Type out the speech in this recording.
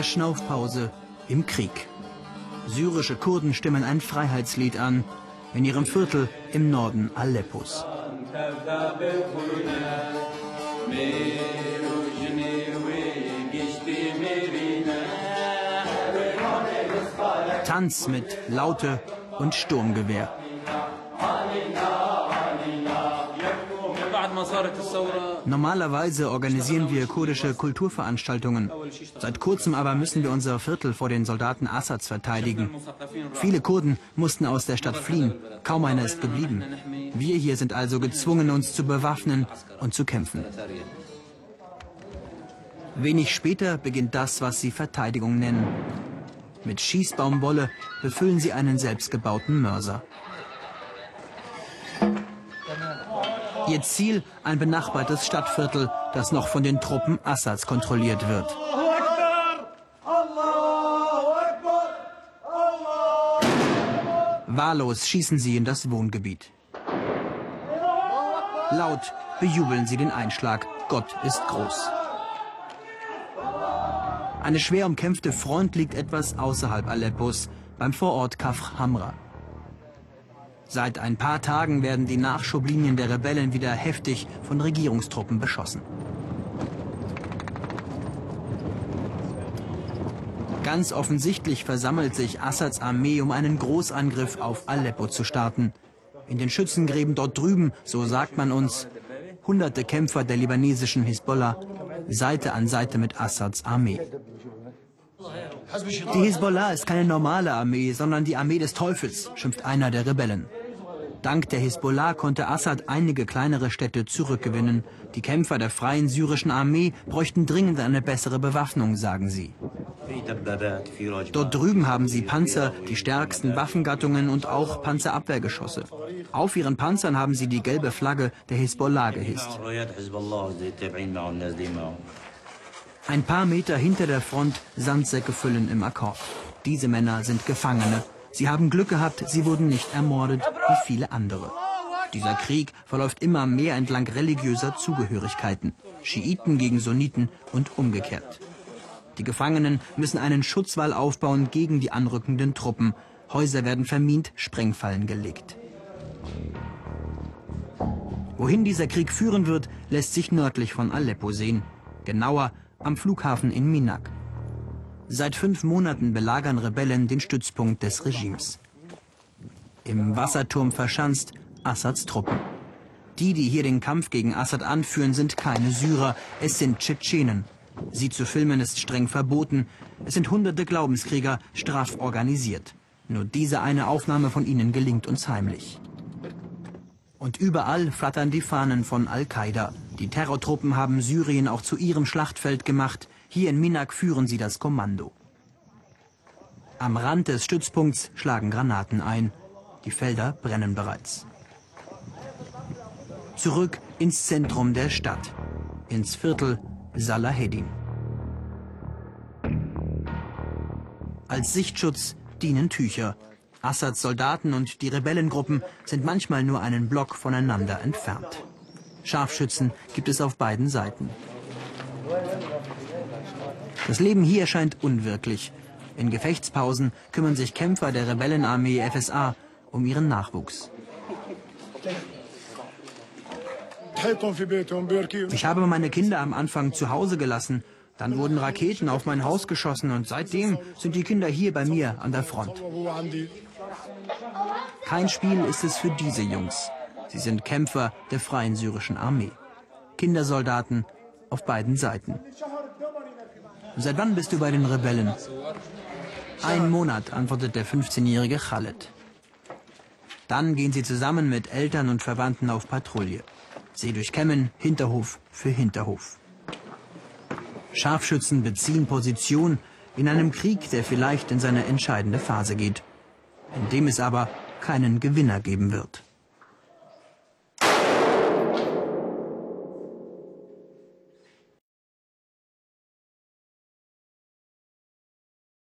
Verschnaufpause im Krieg. Syrische Kurden stimmen ein Freiheitslied an in ihrem Viertel im Norden Aleppos. Tanz mit Laute und Sturmgewehr. Normalerweise organisieren wir kurdische Kulturveranstaltungen. Seit kurzem aber müssen wir unser Viertel vor den Soldaten Assads verteidigen. Viele Kurden mussten aus der Stadt fliehen. Kaum einer ist geblieben. Wir hier sind also gezwungen, uns zu bewaffnen und zu kämpfen. Wenig später beginnt das, was sie Verteidigung nennen. Mit Schießbaumwolle befüllen sie einen selbstgebauten Mörser. Ihr Ziel ein benachbartes Stadtviertel, das noch von den Truppen Assads kontrolliert wird. Wahllos schießen sie in das Wohngebiet. Laut bejubeln sie den Einschlag. Gott ist groß. Eine schwer umkämpfte Front liegt etwas außerhalb Aleppos, beim Vorort Kafr Hamra. Seit ein paar Tagen werden die Nachschublinien der Rebellen wieder heftig von Regierungstruppen beschossen. Ganz offensichtlich versammelt sich Assads Armee, um einen Großangriff auf Aleppo zu starten. In den Schützengräben dort drüben, so sagt man uns, hunderte Kämpfer der libanesischen Hisbollah, Seite an Seite mit Assads Armee. Die Hisbollah ist keine normale Armee, sondern die Armee des Teufels, schimpft einer der Rebellen. Dank der Hisbollah konnte Assad einige kleinere Städte zurückgewinnen. Die Kämpfer der freien syrischen Armee bräuchten dringend eine bessere Bewaffnung, sagen sie. Dort drüben haben sie Panzer, die stärksten Waffengattungen und auch Panzerabwehrgeschosse. Auf ihren Panzern haben sie die gelbe Flagge der Hisbollah gehisst. Ein paar Meter hinter der Front Sandsäcke füllen im Akkord. Diese Männer sind Gefangene Sie haben Glück gehabt, sie wurden nicht ermordet wie viele andere. Dieser Krieg verläuft immer mehr entlang religiöser Zugehörigkeiten. Schiiten gegen Sunniten und umgekehrt. Die Gefangenen müssen einen Schutzwall aufbauen gegen die anrückenden Truppen. Häuser werden vermint, Sprengfallen gelegt. Wohin dieser Krieg führen wird, lässt sich nördlich von Aleppo sehen. Genauer am Flughafen in Minak. Seit fünf Monaten belagern Rebellen den Stützpunkt des Regimes. Im Wasserturm verschanzt Assads Truppen. Die, die hier den Kampf gegen Assad anführen, sind keine Syrer, es sind Tschetschenen. Sie zu filmen ist streng verboten. Es sind hunderte Glaubenskrieger, straff organisiert. Nur diese eine Aufnahme von ihnen gelingt uns heimlich. Und überall flattern die Fahnen von Al-Qaida. Die Terrortruppen haben Syrien auch zu ihrem Schlachtfeld gemacht. Hier in Minak führen sie das Kommando. Am Rand des Stützpunkts schlagen Granaten ein. Die Felder brennen bereits. Zurück ins Zentrum der Stadt, ins Viertel Salahedin. Als Sichtschutz dienen Tücher. Assads Soldaten und die Rebellengruppen sind manchmal nur einen Block voneinander entfernt. Scharfschützen gibt es auf beiden Seiten. Das Leben hier scheint unwirklich. In Gefechtspausen kümmern sich Kämpfer der Rebellenarmee FSA um ihren Nachwuchs. Ich habe meine Kinder am Anfang zu Hause gelassen. Dann wurden Raketen auf mein Haus geschossen und seitdem sind die Kinder hier bei mir an der Front. Kein Spiel ist es für diese Jungs. Sie sind Kämpfer der freien syrischen Armee. Kindersoldaten auf beiden Seiten. Seit wann bist du bei den Rebellen? Ein Monat, antwortet der 15-jährige Khaled. Dann gehen sie zusammen mit Eltern und Verwandten auf Patrouille. Sie durchkämmen Hinterhof für Hinterhof. Scharfschützen beziehen Position in einem Krieg, der vielleicht in seine entscheidende Phase geht, in dem es aber keinen Gewinner geben wird.